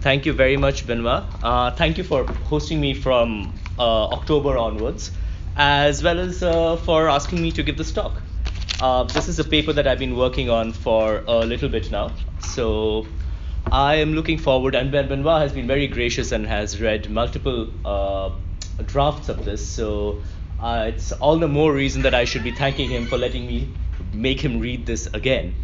Thank you very much, Benoit. Uh, thank you for hosting me from uh, October onwards, as well as uh, for asking me to give this talk. Uh, this is a paper that I've been working on for a little bit now, so I am looking forward. And Ben Benoit has been very gracious and has read multiple uh, drafts of this, so uh, it's all the more reason that I should be thanking him for letting me make him read this again.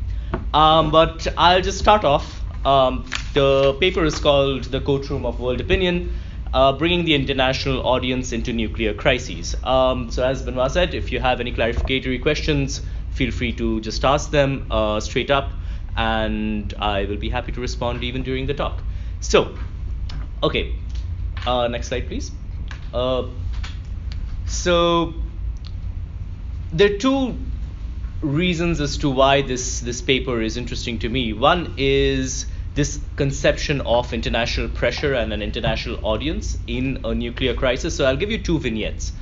Um, but I'll just start off. Um, the paper is called The Courtroom of World Opinion, uh, bringing the international audience into nuclear crises. Um, so, as Benoit said, if you have any clarificatory questions, feel free to just ask them uh, straight up, and I will be happy to respond even during the talk. So, okay, uh, next slide, please. Uh, so, there are two reasons as to why this this paper is interesting to me. One is this conception of international pressure and an international audience in a nuclear crisis. So I'll give you two vignettes.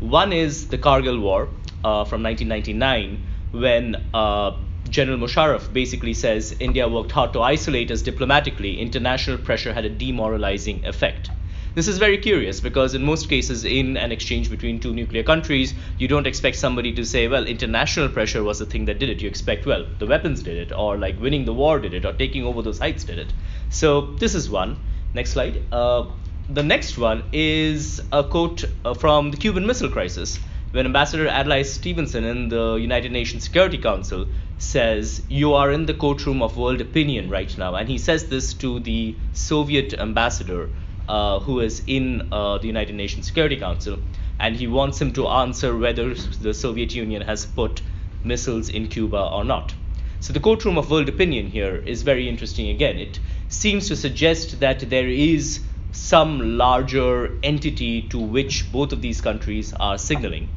One is the Kargil War uh, from 1999, when uh, General Musharraf basically says India worked hard to isolate us diplomatically. International pressure had a demoralizing effect. This is very curious because in most cases in an exchange between two nuclear countries, you don't expect somebody to say, well, international pressure was the thing that did it. You expect, well, the weapons did it, or like winning the war did it, or taking over those heights did it. So this is one. Next slide. Uh, the next one is a quote uh, from the Cuban Missile Crisis, when Ambassador Adlai Stevenson in the United Nations Security Council says, You are in the courtroom of world opinion right now. And he says this to the Soviet ambassador uh, who is in uh, the United Nations Security Council, and he wants him to answer whether the Soviet Union has put missiles in Cuba or not. So the courtroom of world opinion here is very interesting again. It seems to suggest that there is some larger entity to which both of these countries are signaling.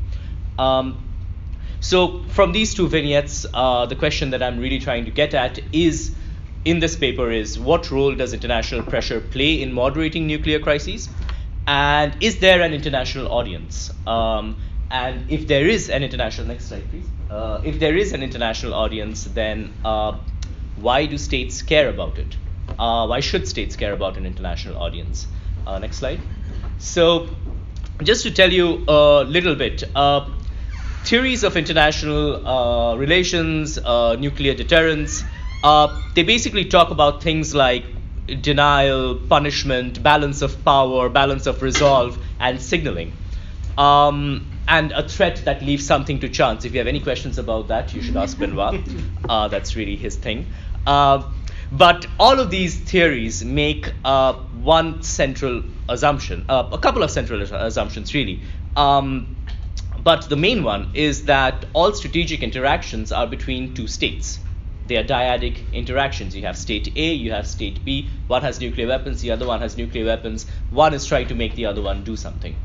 Um, so from these two vignettes, uh, the question that I'm really trying to get at is in this paper is what role does international pressure play in moderating nuclear crises? And is there an international audience? Um, and if there is an international, next slide please. Uh, if there is an international audience, then uh, why do states care about it? Uh, why should states care about an international audience? Uh, next slide. So, just to tell you a little bit, uh, theories of international uh, relations, nuclear deterrence, uh, they basically talk about things like denial, punishment, balance of power, balance of resolve, and signaling. Um, and a threat that leaves something to chance. If you have any questions about that, you should ask Benoit. Uh, that's really his thing. Uh, but all of these theories make uh, one central assumption, uh, a couple of central assumptions, really. Um, but the main one is that all strategic interactions are between two states they are dyadic interactions. You have state A, you have state B. One has nuclear weapons, the other one has nuclear weapons. One is trying to make the other one do something.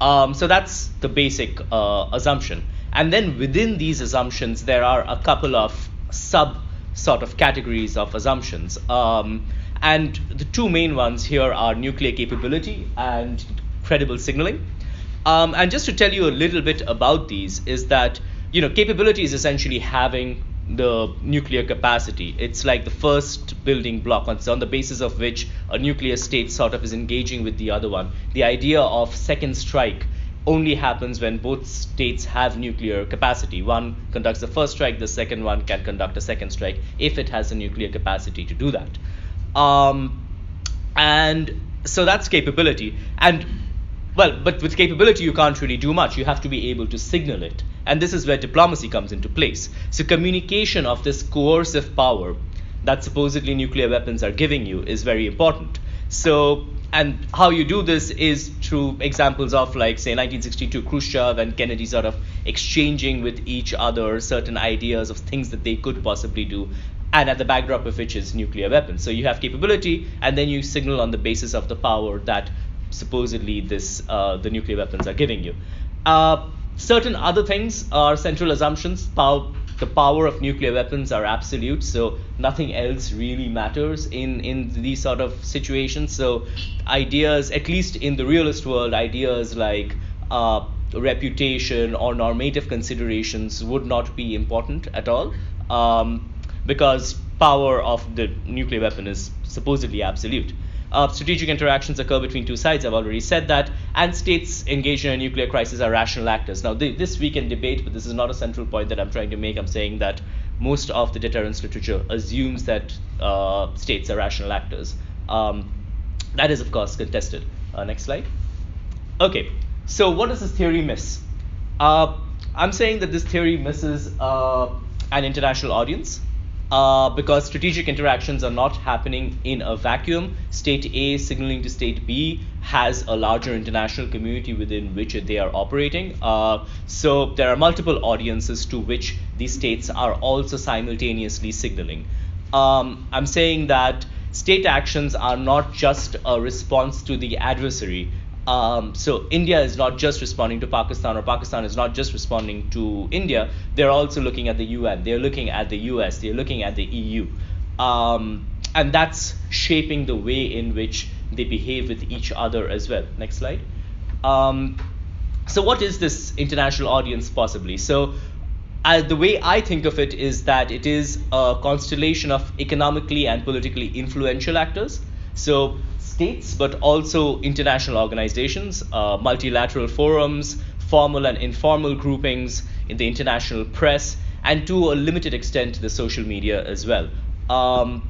Um, so that's the basic uh, assumption. And then within these assumptions, there are a couple of sub sort of categories of assumptions. Um, and the two main ones here are nuclear capability and credible signaling. Um, and just to tell you a little bit about these, is that you know capability is essentially having the nuclear capacity. It's like the first building block on, on the basis of which a nuclear state sort of is engaging with the other one. The idea of second strike only happens when both states have nuclear capacity. One conducts the first strike, the second one can conduct a second strike if it has a nuclear capacity to do that. Um, and so that's capability. And well, but with capability, you can't really do much. You have to be able to signal it. And this is where diplomacy comes into place. So, communication of this coercive power that supposedly nuclear weapons are giving you is very important. So, and how you do this is through examples of, like, say, 1962 Khrushchev and Kennedy sort of exchanging with each other certain ideas of things that they could possibly do, and at the backdrop of which is nuclear weapons. So, you have capability, and then you signal on the basis of the power that supposedly this uh, the nuclear weapons are giving you. Uh, certain other things are central assumptions. Power, the power of nuclear weapons are absolute, so nothing else really matters in, in these sort of situations. So, ideas, at least in the realist world, ideas like uh, reputation or normative considerations would not be important at all um, because power of the nuclear weapon is supposedly absolute. Uh, strategic interactions occur between two sides, I've already said that, and states engaged in a nuclear crisis are rational actors. Now, th- this we can debate, but this is not a central point that I'm trying to make. I'm saying that most of the deterrence literature assumes that uh, states are rational actors. Um, that is, of course, contested. Uh, next slide. Okay, so what does this theory miss? Uh, I'm saying that this theory misses uh, an international audience uh, because strategic interactions are not happening in a vacuum. State A signaling to state B has a larger international community within which they are operating. Uh, so there are multiple audiences to which these states are also simultaneously signaling. Um, I'm saying that state actions are not just a response to the adversary, um, so India is not just responding to Pakistan, or Pakistan is not just responding to India. They're also looking at the UN. They're looking at the US. They're looking at the EU, um, and that's shaping the way in which they behave with each other as well. Next slide. Um, so what is this international audience possibly? So. Uh, the way I think of it is that it is a constellation of economically and politically influential actors. So states, but also international organizations, uh, multilateral forums, formal and informal groupings in the international press, and to a limited extent the social media as well. Um,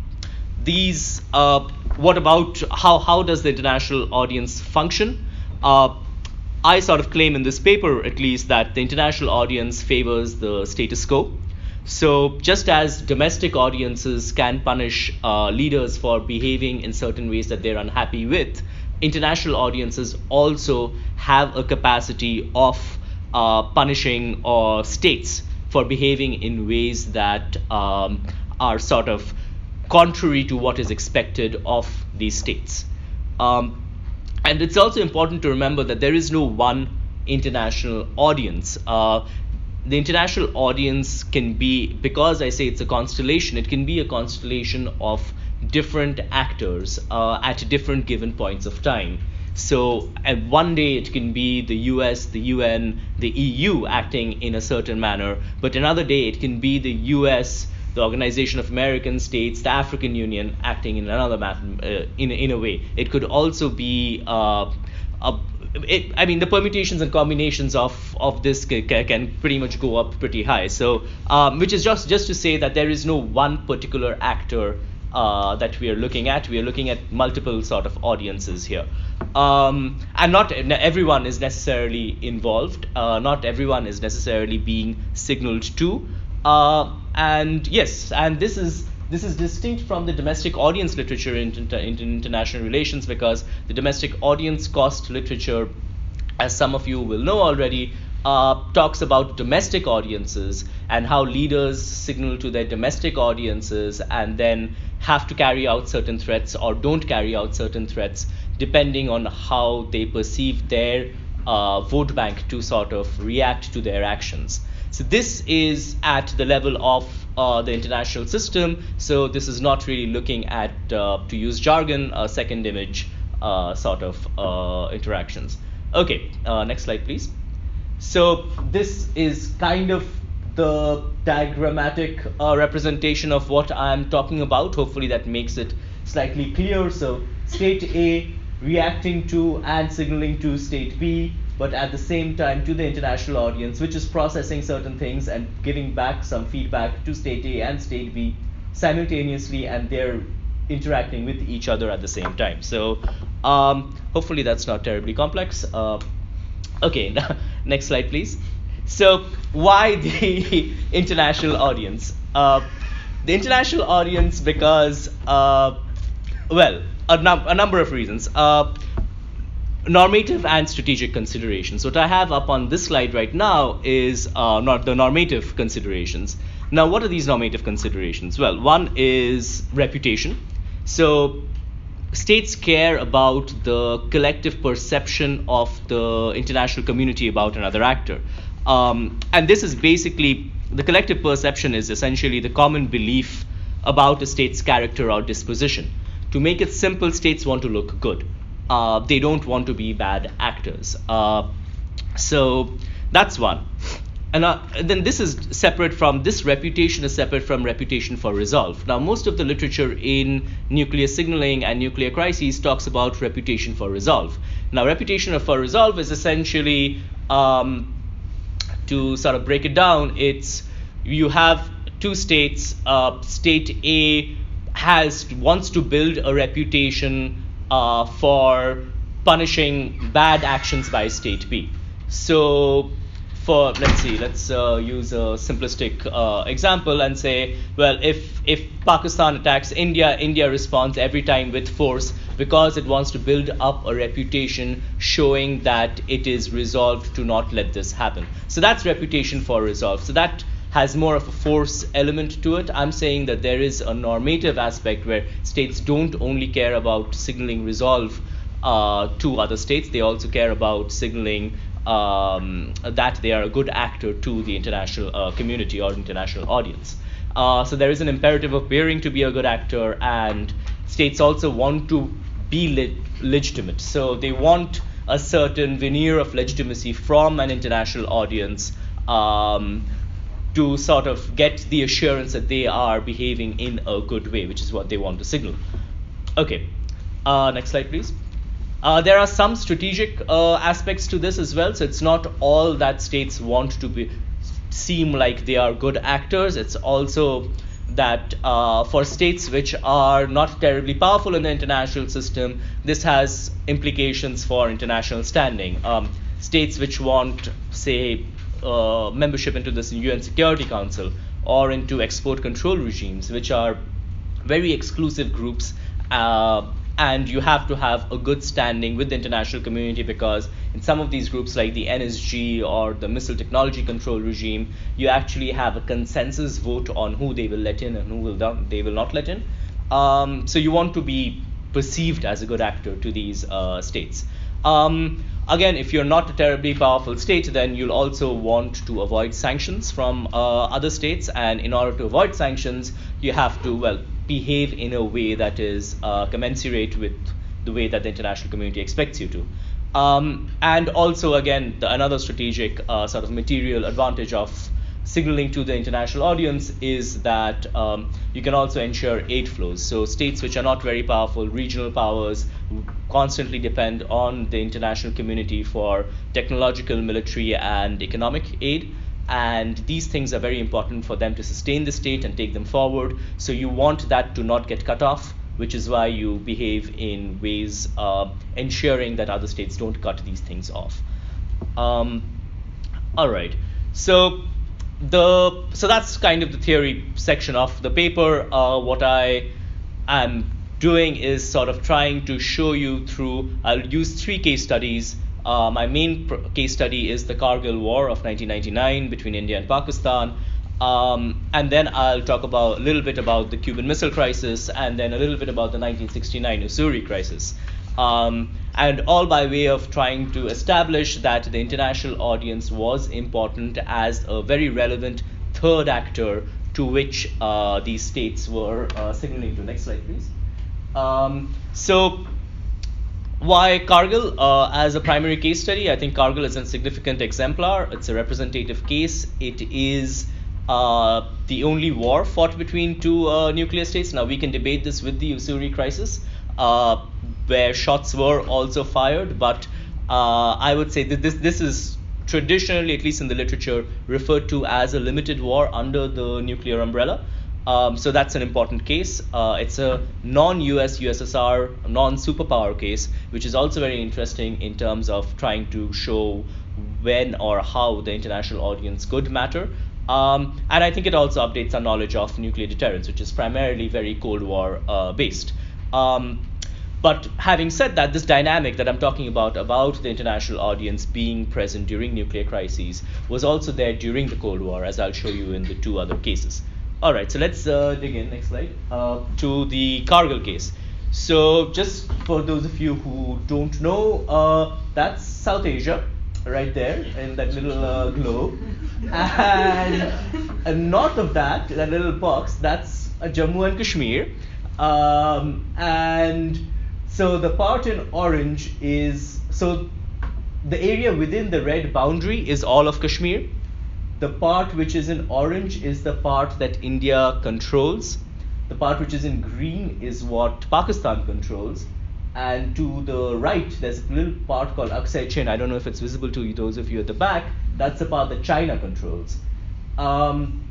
these, uh, what about how, how does the international audience function? Uh, I sort of claim in this paper, at least, that the international audience favors the status quo. So, just as domestic audiences can punish uh, leaders for behaving in certain ways that they're unhappy with, international audiences also have a capacity of uh, punishing uh, states for behaving in ways that um, are sort of contrary to what is expected of these states. Um, and it's also important to remember that there is no one international audience. Uh, the international audience can be because I say it's a constellation. It can be a constellation of different actors uh, at different given points of time. So, and one day it can be the US, the UN, the EU acting in a certain manner, but another day it can be the US, the Organization of American States, the African Union acting in another uh, in, in a way. It could also be uh, a it, I mean, the permutations and combinations of, of this can, can pretty much go up pretty high. So, um, which is just just to say that there is no one particular actor uh, that we are looking at. We are looking at multiple sort of audiences here, um, and not everyone is necessarily involved. Uh, not everyone is necessarily being signaled to. Uh, and yes, and this is this is distinct from the domestic audience literature in, in, in, international relations because the domestic audience cost literature, as some of you will know already, uh, talks about domestic audiences and how leaders signal to their domestic audiences and then have to carry out certain threats or don't carry out certain threats depending on how they perceive their uh, vote bank to sort of react to their actions. So this is at the level of uh, the international system. So this is not really looking at, uh, to use jargon, second image uh, sort of uh, interactions. Okay, uh, next slide, please. So this is kind of the diagrammatic representation of what I'm talking about. Hopefully that makes it slightly clear. So state A reacting to and signaling to state B but at the same time to the international audience, which is processing certain things and giving back some feedback to state A and state B simultaneously, and they're interacting with each other at the same time. So um, hopefully that's not terribly complex. Uh, okay, next slide, please. So why the international audience? Uh, the international audience because, uh, well, a, num- a number of reasons. Uh, normative and strategic considerations. What I have up on this slide right now is uh, not the normative considerations. Now, what are these normative considerations? Well, one is reputation. So, states care about the collective perception of the international community about another actor. Um, and this is basically the collective perception is essentially the common belief about a state's character or disposition. To make it simple, states want to look good uh, they don't want to be bad actors. Uh, so that's one. and uh, then this is separate from this reputation is separate from reputation for resolve. Now, most of the literature in nuclear signaling and nuclear crises talks about reputation for resolve. Now, reputation for resolve is essentially um, to sort of break it down. It's you have two states. Uh, state A has wants to build a reputation uh, for punishing bad actions by state B. So for let's see let's uh, use a simplistic uh, example and say well if if pakistan attacks india india responds every time with force because it wants to build up a reputation showing that it is resolved to not let this happen so that's reputation for resolve so that has more of a force element to it i'm saying that there is a normative aspect where states don't only care about signaling resolve uh, to other states they also care about signaling um, that they are a good actor to the international uh, community or international audience. Uh, so there is an imperative of appearing to be a good actor, and states also want to be le- legitimate. So they want a certain veneer of legitimacy from an international audience um, to sort of get the assurance that they are behaving in a good way, which is what they want to signal. Okay, uh, next slide, please. Uh, there are some strategic uh, aspects to this as well. So it's not all that states want to be seem like they are good actors. It's also that uh, for states which are not terribly powerful in the international system, this has implications for international standing. Um, states which want, say, uh, membership into this UN Security Council or into export control regimes, which are very exclusive groups uh, and you have to have a good standing with the international community because in some of these groups like the NSG or the Missile Technology Control Regime, you actually have a consensus vote on who they will let in and who will they will not let in. Um, so you want to be perceived as a good actor to these uh, states. Um, again, if you're not a terribly powerful state, then you'll also want to avoid sanctions from uh, other states. And in order to avoid sanctions, you have to, well, behave in a way that is uh, commensurate with the way that the international community expects you to. Um, and also, again, the, another strategic uh, sort of material advantage of signaling to the international audience is that um, you can also ensure aid flows. So, states which are not very powerful, regional powers, constantly depend on the international community for technological, military, and economic aid and these things are very important for them to sustain the state and take them forward. So you want that to not get cut off, which is why you behave in ways uh, ensuring that other states don't cut these things off. Um, all right, so the so that's kind of the theory section of the paper. Uh, what I am doing is sort of trying to show you through. I'll use three case studies uh, my main pr- case study is the Kargil War of 1999 between India and Pakistan. Um, and then I'll talk about a little bit about the Cuban Missile Crisis, and then a little bit about the 1969 Ussuri Crisis. Um, and all by way of trying to establish that the international audience was important as a very relevant third actor to which uh, these states were uh, signaling to. Next slide, please. Um, so why Kargil uh, as a primary case study? I think Kargil is a significant exemplar. It's a representative case. It is uh, the only war fought between two uh, nuclear states. Now we can debate this with the Ussuri crisis, uh, where shots were also fired. But uh, I would say that this this is traditionally, at least in the literature, referred to as a limited war under the nuclear umbrella. Um, so that's an important case. Uh, it's a non-US USSR non-superpower case, which is also very interesting in terms of trying to show when or how the international audience could matter. Um, and I think it also updates our knowledge of nuclear deterrence, which is primarily very Cold War uh, based. Um, but having said that, this dynamic that I'm talking about, about the international audience being present during nuclear crises, was also there during the Cold War, as I'll show you in the two other cases. All right, so let's uh, dig in. Next slide uh, to the Kargil case. So just for those of you who don't know, uh, that's South Asia, right there in that little uh, globe, and north of that, that little box, that's Jammu and Kashmir, um, and so the part in orange is so the area within the red boundary is all of Kashmir The part which is in orange is the part that India controls. The part which is in green is what Pakistan controls. And to the right, there's a little part called Aksai Chin. I don't know if it's visible to you, those of you at the back. That's the part that China controls. Um,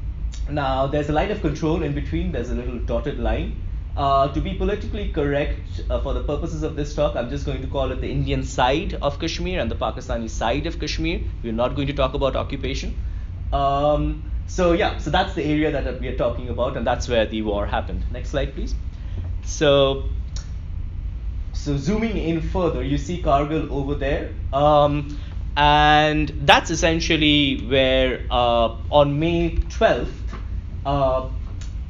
now, there's a line of control in between, there's a little dotted line. Uh, to be politically correct, uh, for the purposes of this talk, I'm just going to call it the Indian side of Kashmir and the Pakistani side of Kashmir. We're not going to talk about occupation. Um, so yeah, so that's the area that we are talking about, and that's where the war happened. Next slide, please. So, so zooming in further, you see Kargil over there, um, and that's essentially where uh, on May 12th.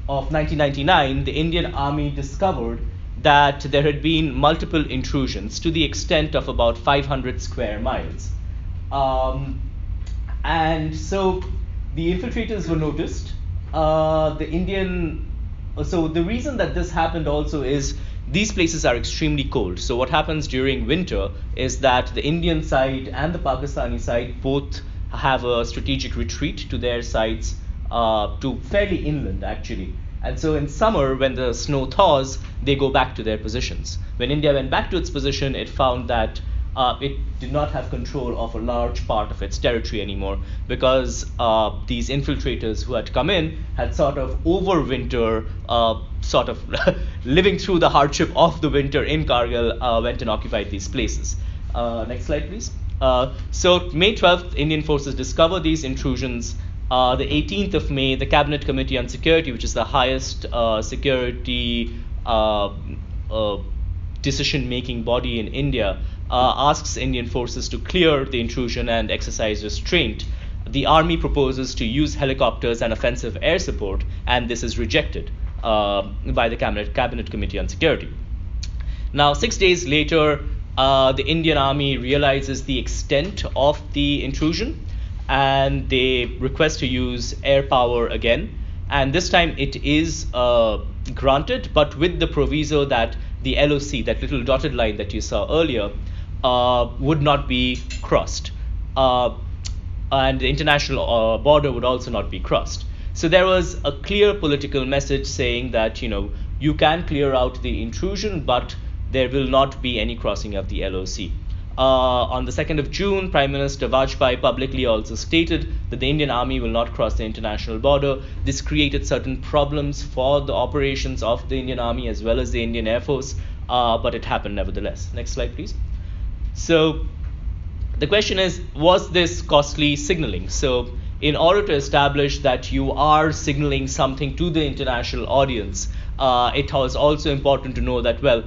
Of 1999, the Indian Army discovered that there had been multiple intrusions to the extent of about 500 square miles. Um, and so the infiltrators were noticed. Uh, the Indian, so the reason that this happened also is these places are extremely cold. So what happens during winter is that the Indian side and the Pakistani side both have a strategic retreat to their sites uh, to fairly inland actually. And so in summer, when the snow thaws, they go back to their positions. When India went back to its position, it found that uh, it did not have control of a large part of its territory anymore because uh, these infiltrators who had come in had sort of overwinter, uh, sort of living through the hardship of the winter in Kargil, uh, went and occupied these places. Uh, next slide, please. Uh, so May 12th, Indian forces discover these intrusions uh, the 18th of May, the Cabinet Committee on Security, which is the highest uh, security uh, uh decision making body in India, uh, asks Indian forces to clear the intrusion and exercise restraint. The army proposes to use helicopters and offensive air support, and this is rejected by the Cabinet, Cabinet Committee on Security. Now, six days later, the Indian army realizes the extent of the intrusion and they request to use air power again. And this time it is uh, granted, but with the proviso that the LOC, that little dotted line that you saw earlier, uh, would not be crossed. Uh, and the international uh, border would also not be crossed. So there was a clear political message saying that, you know, you can clear out the intrusion, but there will not be any crossing of the LOC. Uh, on the 2nd of June, Prime Minister Vajpayee publicly also stated that the Indian Army will not cross the international border. This created certain problems for the operations of the Indian Army as well as the Indian Air Force, uh, but it happened nevertheless. Next slide, please. So, the question is was this costly signaling? So, in order to establish that you are signaling something to the international audience, uh, it was also important to know that, well,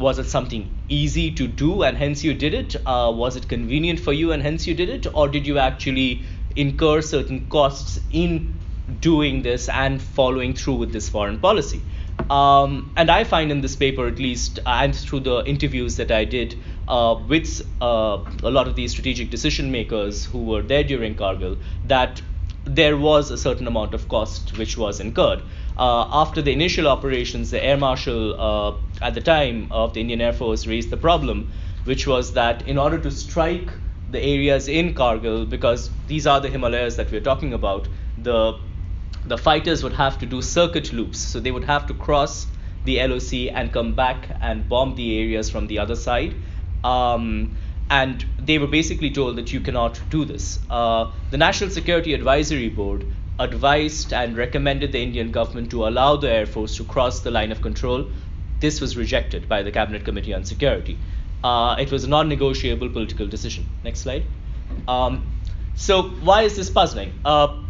was it something easy to do and hence you did it? Uh, was it convenient for you and hence you did it? Or did you actually incur certain costs in doing this and following through with this foreign policy? Um, and I find in this paper, at least, and through the interviews that I did uh, with uh, a lot of these strategic decision makers who were there during Kargil, that there was a certain amount of cost which was incurred. Uh, after the initial operations, the air marshal uh, at the time of the Indian Air Force raised the problem, which was that in order to strike the areas in Kargil, because these are the Himalayas that we're talking about, the the fighters would have to do circuit loops. So they would have to cross the LOC and come back and bomb the areas from the other side. Um, and they were basically told that you cannot do this. Uh, the National Security Advisory Board advised and recommended the Indian government to allow the Air Force to cross the line of control. This was rejected by the Cabinet Committee on Security. Uh, it was a non negotiable political decision. Next slide. Um, so, why is this puzzling? Uh,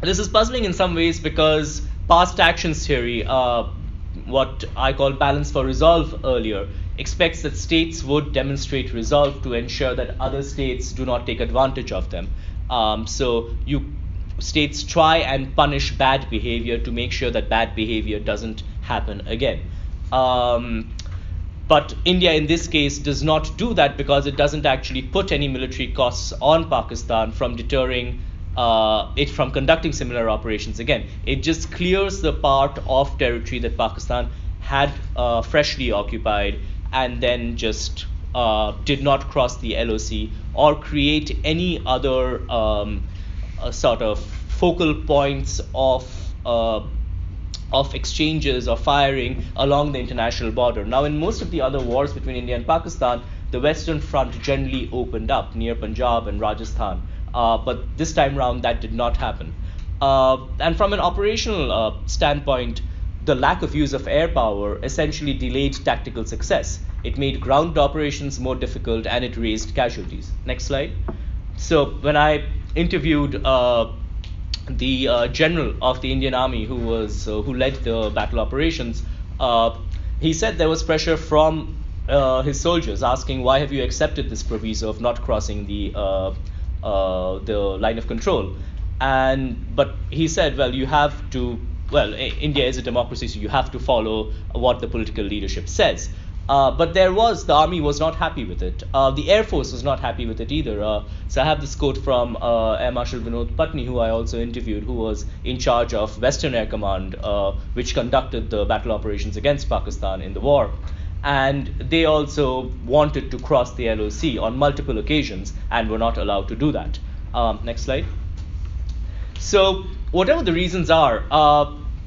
this is puzzling in some ways because past actions theory, uh, what I call balance for resolve earlier, expects that states would demonstrate resolve to ensure that other states do not take advantage of them. Um, so you states try and punish bad behavior to make sure that bad behavior doesn't happen again. Um, but India, in this case, does not do that because it doesn't actually put any military costs on Pakistan from deterring uh, it from conducting similar operations again. It just clears the part of territory that Pakistan had uh, freshly occupied and then just uh, did not cross the LOC or create any other um, sort of focal points of of exchanges or firing along the international border. Now, in most of the other wars between India and Pakistan, the Western Front generally opened up near Punjab and Rajasthan. Uh, but this time around, that did not happen. Uh, and from an operational uh, standpoint, the lack of use of air power essentially delayed tactical success. It made ground operations more difficult and it raised casualties. Next slide. So, when I interviewed uh, the uh, general of the Indian Army who was uh, who led the battle operations, uh, he said there was pressure from uh, his soldiers asking why have you accepted this proviso of not crossing the uh, uh, the line of control, and but he said well you have to well India is a democracy so you have to follow what the political leadership says. Uh, but there was the army was not happy with it. Uh, the air force was not happy with it either. Uh, so I have this quote from uh, Air Marshal Vinod Patney, who I also interviewed, who was in charge of Western Air Command, uh, which conducted the battle operations against Pakistan in the war. And they also wanted to cross the LOC on multiple occasions and were not allowed to do that. Um, next slide. So whatever the reasons are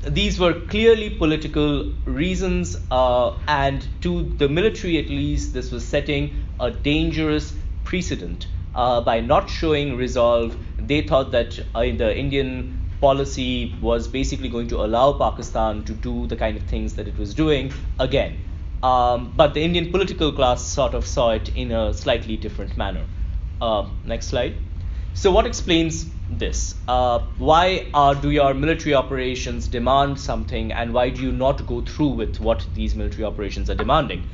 these were clearly political reasons, uh, and to the military at least, this was setting a dangerous precedent. Uh, by not showing resolve, they thought that uh, the Indian policy was basically going to allow Pakistan to do the kind of things that it was doing again. Um, but the Indian political class sort of saw it in a slightly different manner. Uh, next slide. So, what explains this? Uh, why uh, do your military operations demand something, and why do you not go through with what these military operations are demanding?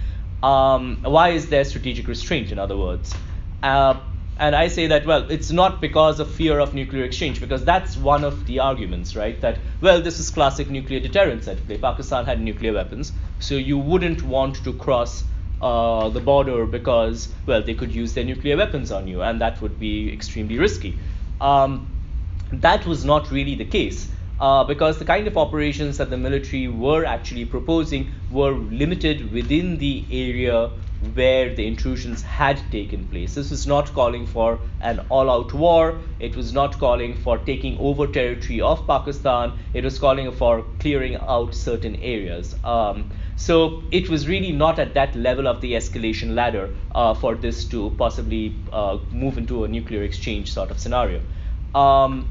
Um, why is there strategic restraint, in other words? Uh, and I say that, well, it's not because of fear of nuclear exchange, because that's one of the arguments, right? That, well, this is classic nuclear deterrence at play. Pakistan had nuclear weapons, so you wouldn't want to cross uh, the border because, well, they could use their nuclear weapons on you, and that would be extremely risky. Um, that was not really the case. Uh, because the kind of operations that the military were actually proposing were limited within the area where the intrusions had taken place. This was not calling for an all out war, it was not calling for taking over territory of Pakistan, it was calling for clearing out certain areas. Um, so it was really not at that level of the escalation ladder uh, for this to possibly uh, move into a nuclear exchange sort of scenario. Um,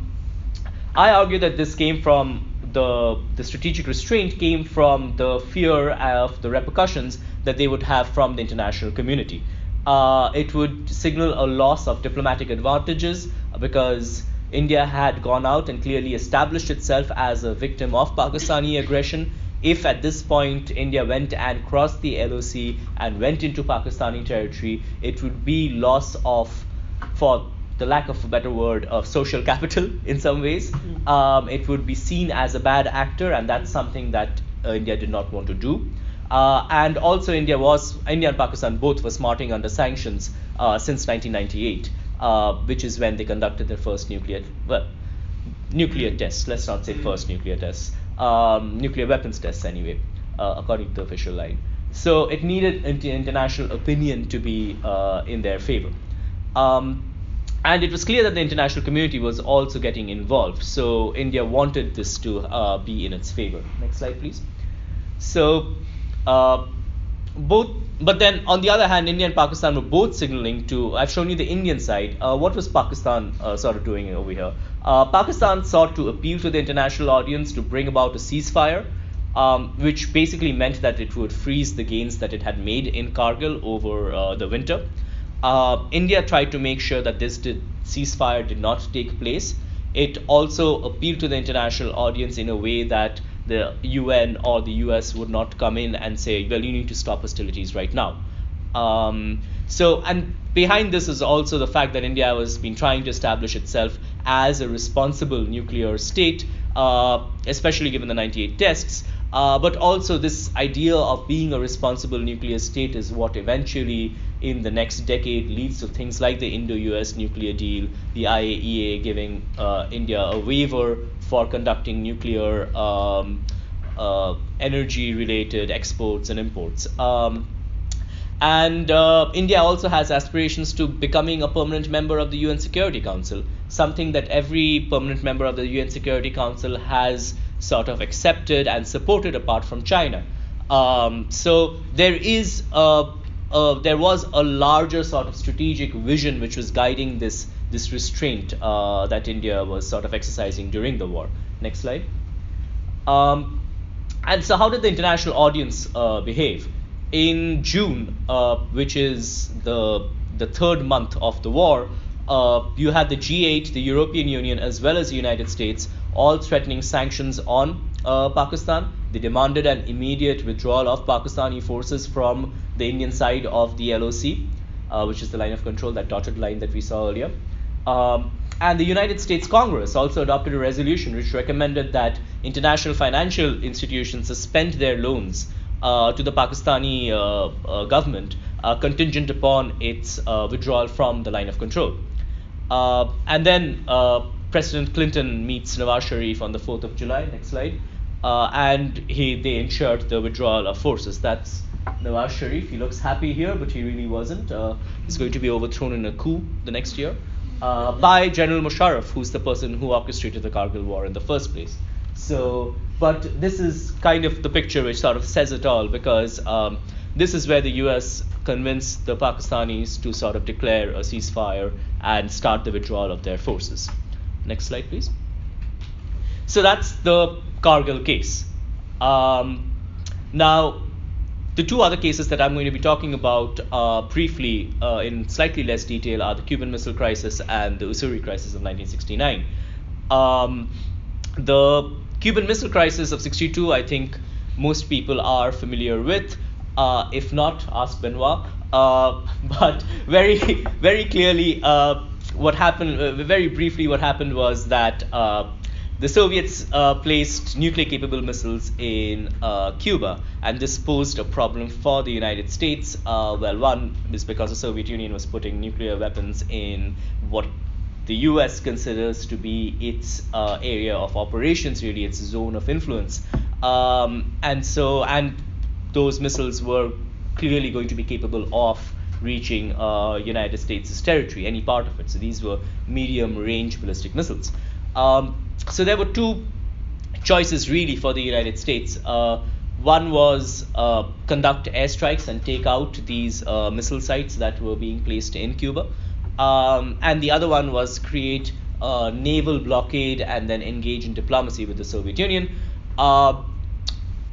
I argue that this came from the, the strategic restraint came from the fear of the repercussions that they would have from the international community. Uh, it would signal a loss of diplomatic advantages because India had gone out and clearly established itself as a victim of Pakistani aggression if at this point India went and crossed the LOC and went into Pakistani territory, it would be loss of, for the lack of a better word, of social capital in some ways. Mm. Um, it would be seen as a bad actor, and that's something that uh, India did not want to do. Uh, and also, India was India and Pakistan both were smarting under sanctions uh, since 1998, uh, which is when they conducted their first nuclear well nuclear tests. Let's not say first nuclear tests um, nuclear weapons tests anyway, uh, according to the official line. So it needed international opinion to be uh, in their favor. Um, and it was clear that the international community was also getting involved. So India wanted this to uh, be in its favor. Next slide, please. So uh, both, but then on the other hand, India and Pakistan were both signaling to. I've shown you the Indian side. Uh, what was Pakistan uh, sort of doing over here? Uh, Pakistan sought to appeal to the international audience to bring about a ceasefire, um, which basically meant that it would freeze the gains that it had made in Kargil over uh, the winter. Uh, India tried to make sure that this did, ceasefire did not take place. It also appealed to the international audience in a way that the UN or the US would not come in and say, well, you need to stop hostilities right now. Um, so, and behind this is also the fact that India has been trying to establish itself as a responsible nuclear state, uh, especially given the 98 tests. Uh, but also, this idea of being a responsible nuclear state is what eventually, in the next decade, leads to things like the Indo US nuclear deal, the IAEA giving uh, India a waiver for conducting nuclear um, uh, energy related exports and imports. Um, And uh, India also has aspirations to becoming a permanent member of the UN Security Council, something that every permanent member of the UN Security Council has sort of accepted and supported apart from China. Um, so there is a, a, there was a larger sort of strategic vision which was guiding this this restraint uh, that India was sort of exercising during the war. Next slide. Um, and so, how did the international audience uh, behave? In June, uh, which is the the third month of the war, uh, you had the G8, the European Union, as well as the United States, all threatening sanctions on uh, Pakistan. They demanded an immediate withdrawal of Pakistani forces from the Indian side of the LOC, uh, which is the line of control, that dotted line that we saw earlier. Um, and the United States Congress also adopted a resolution which recommended that international financial institutions suspend their loans uh, to the Pakistani uh, uh, government uh, contingent upon its withdrawal from the line of control. And then President Clinton meets Nawaz Sharif on the 4th of July. Next slide. and he, they ensured the withdrawal of forces. That's Nawaz Sharif. He looks happy here, but he really wasn't. he's going to be overthrown in a coup the next year uh, by General Musharraf, who's the person who orchestrated the Kargil war in the first place. So, but this is kind of the picture which sort of says it all because um, this is where the US convinced the Pakistanis to sort of declare a ceasefire and start the withdrawal of their forces. Next slide, please. So that's the Kargil case. Um, now, the two other cases that I'm going to be talking about uh, briefly uh, in slightly less detail are the Cuban Missile Crisis and the Ussuri Crisis of 1969. Um, the Cuban Missile Crisis of 62, I think most people are familiar with. Uh, if not, ask Benoit. Uh, but very, very clearly, uh, what happened, uh, very briefly, what happened was that the Soviets uh, placed nuclear capable missiles in uh, Cuba, and this posed a problem for the United States. Uh, well, one is because the Soviet Union was putting nuclear weapons in what the US considers to be its uh, area of operations, really, its zone of influence. Um, and so, and those missiles were clearly going to be capable of reaching uh, United States' territory, any part of it. So these were medium range ballistic missiles. Um, so there were two choices really for the United States. Uh, one was uh, conduct airstrikes and take out these uh, missile sites that were being placed in Cuba, um, and the other one was create a naval blockade and then engage in diplomacy with the Soviet Union. Uh,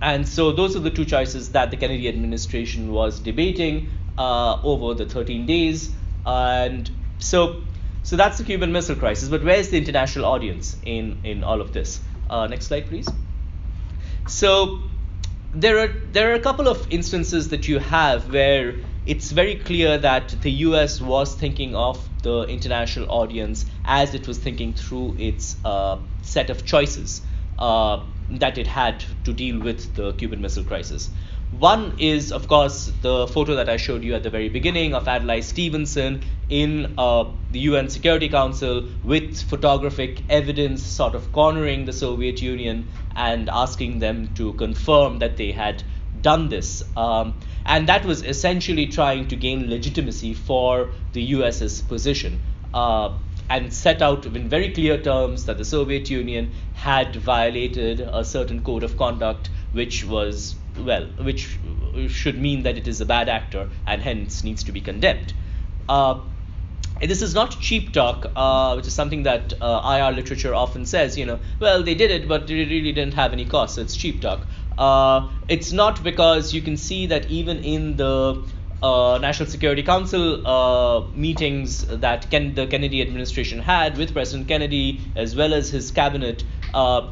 and so those are the two choices that the Kennedy administration was debating uh, over the 13 days. And so so that's the Cuban Missile Crisis. But where's the international audience in, in all of this? Uh, next slide, please. So there are there are a couple of instances that you have where it's very clear that the US was thinking of the international audience as it was thinking through its uh, set of choices uh, that it had to deal with the Cuban Missile Crisis. One is, of course, the photo that I showed you at the very beginning of Adlai Stevenson in uh, the UN Security Council with photographic evidence sort of cornering the Soviet Union and asking them to confirm that they had done this. Um, and that was essentially trying to gain legitimacy for the US's position. Uh, and set out in very clear terms that the Soviet Union had violated a certain code of conduct, which was well, which should mean that it is a bad actor and hence needs to be condemned. Uh, this is not cheap talk, uh, which is something that uh, IR literature often says, you know, well, they did it, but it really didn't have any cost, so it's cheap talk. Uh, it's not because you can see that even in the uh, National Security Council uh, meetings that Ken- the Kennedy administration had with President Kennedy as well as his cabinet, uh,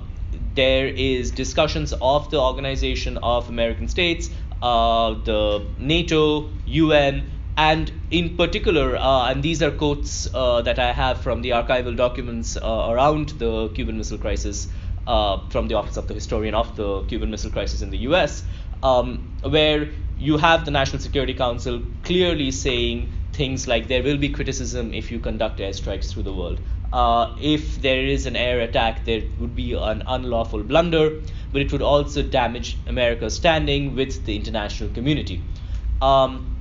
there is discussions of the Organization of American States, uh, the NATO, UN, and in particular, uh, and these are quotes uh, that I have from the archival documents uh, around the Cuban Missile Crisis uh, from the Office of the Historian of the Cuban Missile Crisis in the US, um, where you have the National Security Council clearly saying things like there will be criticism if you conduct airstrikes through the world uh, if there is an air attack, there would be an unlawful blunder, but it would also damage America's standing with the international community. Um,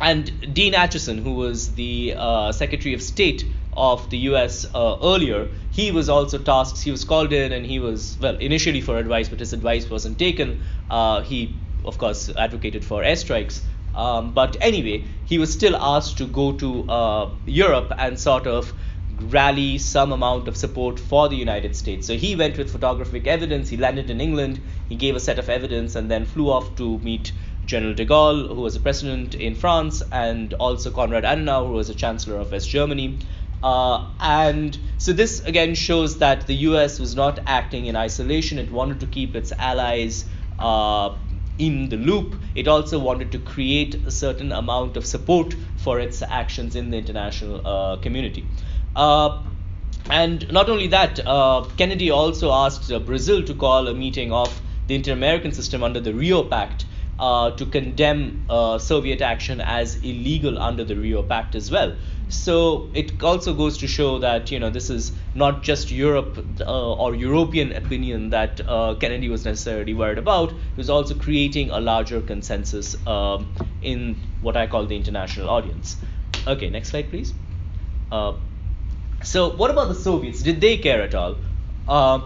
and Dean Acheson, who was the uh, Secretary of State of the U.S. Uh, earlier, he was also tasked. He was called in, and he was well initially for advice, but his advice wasn't taken. Uh, he, of course, advocated for airstrikes. Um, but anyway, he was still asked to go to uh, Europe and sort of rally some amount of support for the United States. So he went with photographic evidence. He landed in England. He gave a set of evidence and then flew off to meet General de Gaulle, who was a president in France, and also Konrad Adenauer, who was a chancellor of West Germany. Uh, and so this again shows that the US was not acting in isolation. It wanted to keep its allies uh, in the loop. It also wanted to create a certain amount of support for its actions in the international uh, community. Uh, and not only that, uh, Kennedy also asked uh, Brazil to call a meeting of the Inter American system under the Rio Pact uh, to condemn uh, Soviet action as illegal under the Rio Pact as well. So it also goes to show that you know this is not just Europe uh, or European opinion that Kennedy was necessarily worried about. It was also creating a larger consensus um, in what I call the international audience. Okay, next slide, please. So what about the Soviets? Did they care at all? Uh,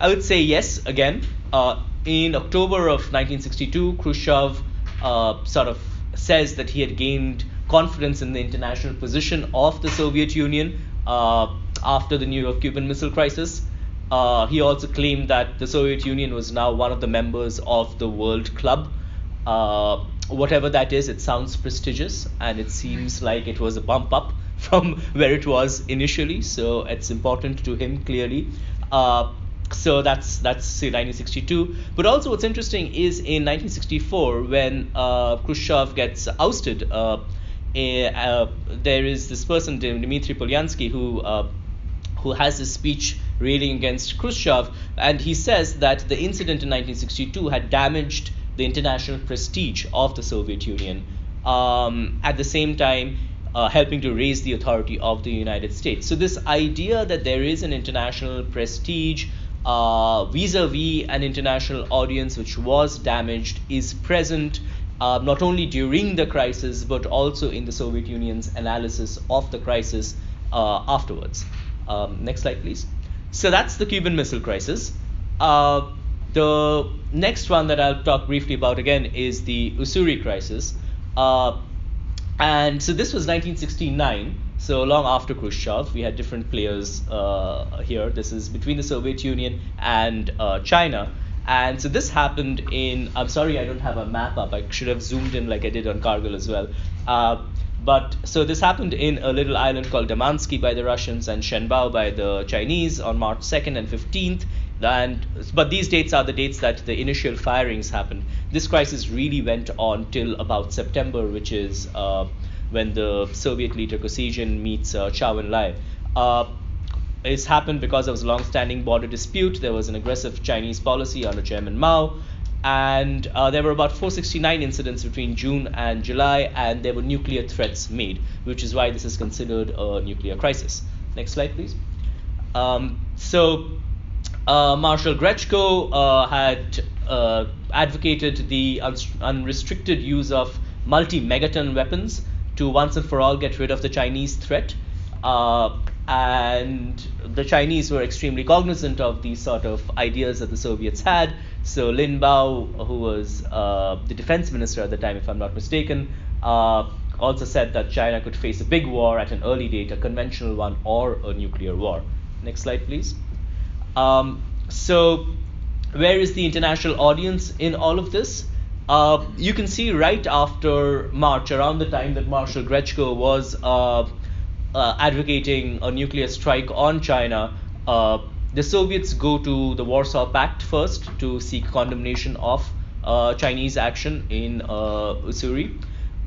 I would say yes. Again, uh, in October of 1962, Khrushchev uh, sort of says that he had gained confidence in the international position of the Soviet Union uh, after the New York Cuban Missile Crisis. Uh, he also claimed that the Soviet Union was now one of the members of the World Club. Uh, whatever that is, it sounds prestigious and it seems like it was a bump up from where it was initially. So it's important to him clearly. Uh, so that's that's say 1962. But also, what's interesting is in 1964 when uh, Khrushchev gets ousted. Uh, uh, there is this person, Dmitry Polyansky, who uh, who has this speech railing against Khrushchev, and he says that the incident in 1962 had damaged the international prestige of the Soviet Union. Um, at the same time, uh, helping to raise the authority of the United States. So this idea that there is an international prestige uh, vis-a-vis an international audience which was damaged is present uh, not only during the crisis but also in the Soviet Union's analysis of the crisis uh, afterwards. Um, next slide, please. So that's the Cuban Missile Crisis. Uh, the next one that I'll talk briefly about again is the Ussuri Crisis. And so this was 1969, so long after Khrushchev. We had different players uh, here. This is between the Soviet Union and uh, China. And so this happened in, I'm sorry I don't have a map up. I should have zoomed in like I did on Kargil as well. Uh, but so this happened in a little island called Damansky by the Russians and Zhenbao by the Chinese on March 2nd and 15th. And but these dates are the dates that the initial firings happened. This crisis really went on till about September, which is uh, when the Soviet leader Kosygin meets uh, Zhou Enlai. Uh, it's happened because there was a long-standing border dispute. There was an aggressive Chinese policy under Chairman Mao, and uh, there were about 469 incidents between June and July, and there were nuclear threats made, which is why this is considered a nuclear crisis. Next slide, please. Um, so, uh, Marshal Grechko uh, had uh, advocated the un- unrestricted use of multi-megaton weapons to once and for all get rid of the Chinese threat. Uh, and the Chinese were extremely cognizant of these sort of ideas that the Soviets had. So Lin Biao, who was uh, the defense minister at the time, if I'm not mistaken, uh, also said that China could face a big war at an early date, a conventional one or a nuclear war. Next slide, please. Um, so, where is the international audience in all of this? Uh, you can see right after March, around the time that Marshal Grechko was uh, advocating a nuclear strike on China, uh, the Soviets go to the Warsaw Pact first to seek condemnation of uh, Chinese action in uh, Ussuri.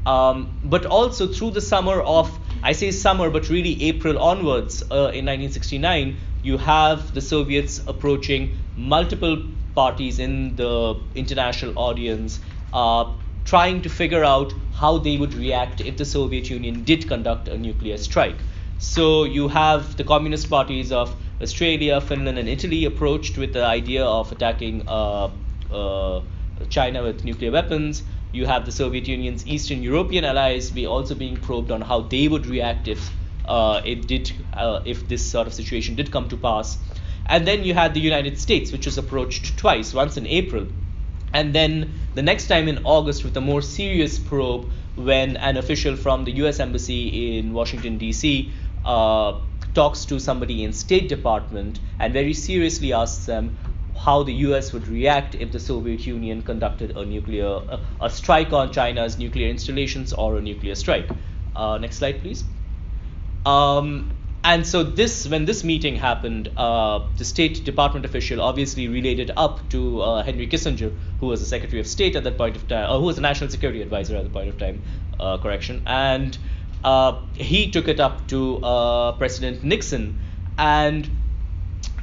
Um, but also through the summer of, I say summer, but really April onwards uh, in 1969, you have the Soviets approaching multiple parties in the international audience, uh, trying to figure out how they would react if the Soviet Union did conduct a nuclear strike. So you have the communist parties of Australia, Finland, and Italy approached with the idea of attacking uh, uh, China with nuclear weapons. You have the Soviet Union's Eastern European allies be also being probed on how they would react if uh, it did, uh, if this sort of situation did come to pass. And then you had the United States, which was approached twice, once in April, and then the next time in August with a more serious probe when an official from the U.S. Embassy in Washington D.C. Uh, talks to somebody in State Department and very seriously asks them how the US would react if the Soviet Union conducted a nuclear a, a strike on China's nuclear installations or a nuclear strike. Uh, next slide, please. Um, and so this, when this meeting happened, uh, the State Department official obviously relayed it up to uh, Henry Kissinger, who was the Secretary of State at that point of time, or who was the National Security Advisor at the point of time, uh, correction, and uh, he took it up to uh, President Nixon and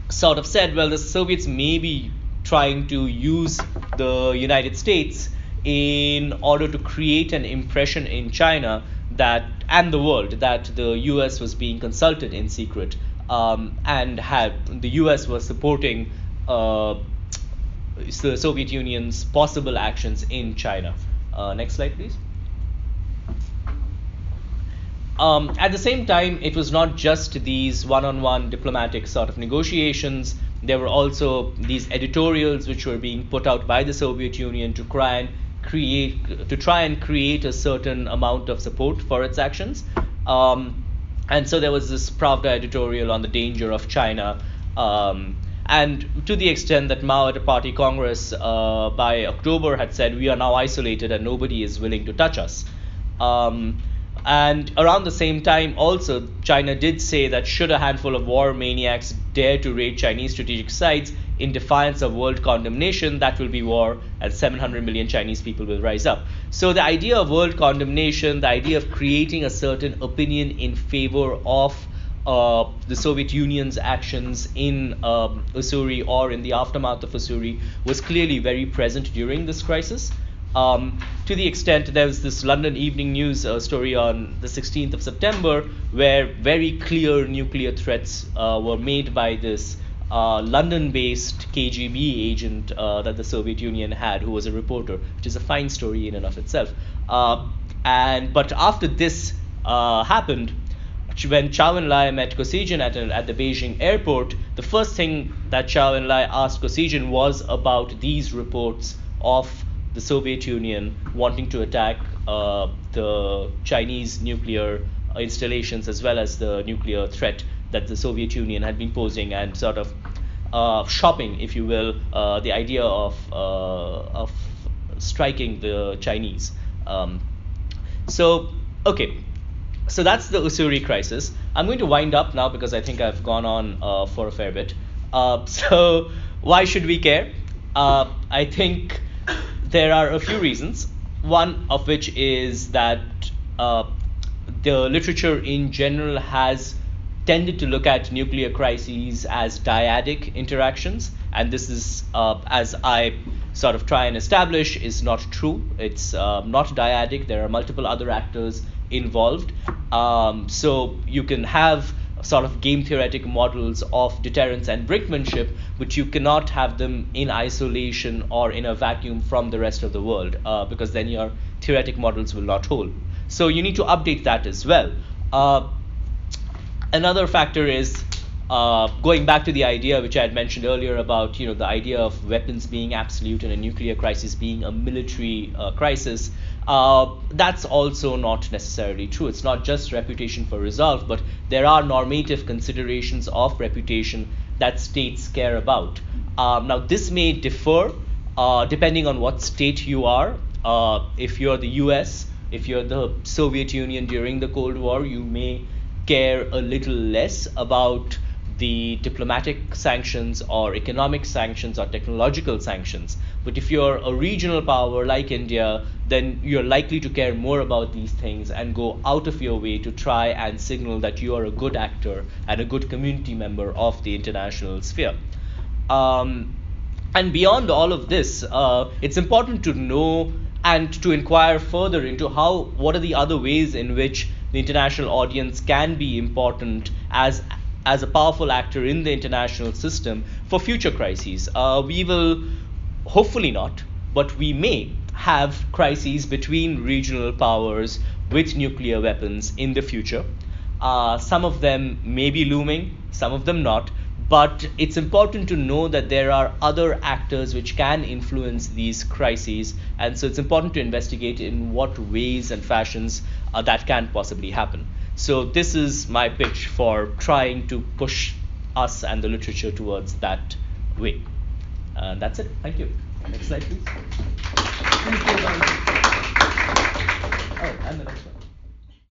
sort of said, well, the Soviets may be trying to use the United States in order to create an impression in China that and the world that the US was being consulted in secret um, and had the US was supporting uh, the Soviet Union's possible actions in China. Uh, next slide, please. Um, at the same time, it was not just these one on one diplomatic sort of negotiations. There were also these editorials which were being put out by the Soviet Union to try and create to try and create a certain amount of support for its actions. Um, and so there was this Pravda editorial on the danger of China. Um, and to the extent that Mao at a party congress uh, by October had said, we are now isolated and nobody is willing to touch us. Um, and around the same time, also, China did say that should a handful of war maniacs dare to raid Chinese strategic sites in defiance of world condemnation, that will be war, and 700 million Chinese people will rise up. So, the idea of world condemnation, the idea of creating a certain opinion in favor of uh, the Soviet Union's actions in um, Ussuri or in the aftermath of Ussuri was clearly very present during this crisis. Um, to the extent there was this London Evening News uh, story on the 16th of September, where very clear nuclear threats uh, were made by this uh, London-based KGB agent uh, that the Soviet Union had, who was a reporter, which is a fine story in and of itself. Uh, and but after this uh, happened, when Zhou Enlai met Kosygin at, at the Beijing airport, the first thing that Zhou Enlai asked Kosygin was about these reports of the Soviet Union wanting to attack uh, the Chinese nuclear installations as well as the nuclear threat that the Soviet Union had been posing and sort of uh, shopping, if you will, uh, the idea of uh, of striking the Chinese. Um, so okay, so that's the Ussuri crisis. I'm going to wind up now because I think I've gone on uh, for a fair bit. Uh, so why should we care? I think there are a few reasons. One of which is that uh, the literature in general has tended to look at nuclear crises as dyadic interactions, and this is, uh, as I sort of try and establish, is not true. It's uh, not dyadic. There are multiple other actors involved. Um, so you can have sort of game theoretic models of deterrence and brinkmanship, but you cannot have them in isolation or in a vacuum from the rest of the world, uh, because then your theoretic models will not hold. So you need to update that as well. Uh, another factor is uh, going back to the idea which I had mentioned earlier about you know the idea of weapons being absolute and a nuclear crisis being a military uh, crisis. Uh, that's also not necessarily true. It's not just reputation for resolve, but there are normative considerations of reputation that states care about. Um, now, this may differ uh, depending on what state you are. Uh, if you're the US, if you're the Soviet Union during the Cold War, you may care a little less about the diplomatic sanctions or economic sanctions or technological sanctions. But if you're a regional power like India, then you're likely to care more about these things and go out of your way to try and signal that you are a good actor and a good community member of the international sphere. Um, and beyond all of this, uh, it's important to know and to inquire further into how what are the other ways in which the international audience can be important as as a powerful actor in the international system for future crises. Uh, we will hopefully not, but we may have crises between regional powers with nuclear weapons in the future. Uh, some of them may be looming, some of them not, but it's important to know that there are other actors which can influence these crises, and so it's important to investigate in what ways and fashions uh, that can possibly happen. So this is my pitch for trying to push us and the literature towards that way. Uh, that's it. Thank you. Next slide, please. Oh, and the next one.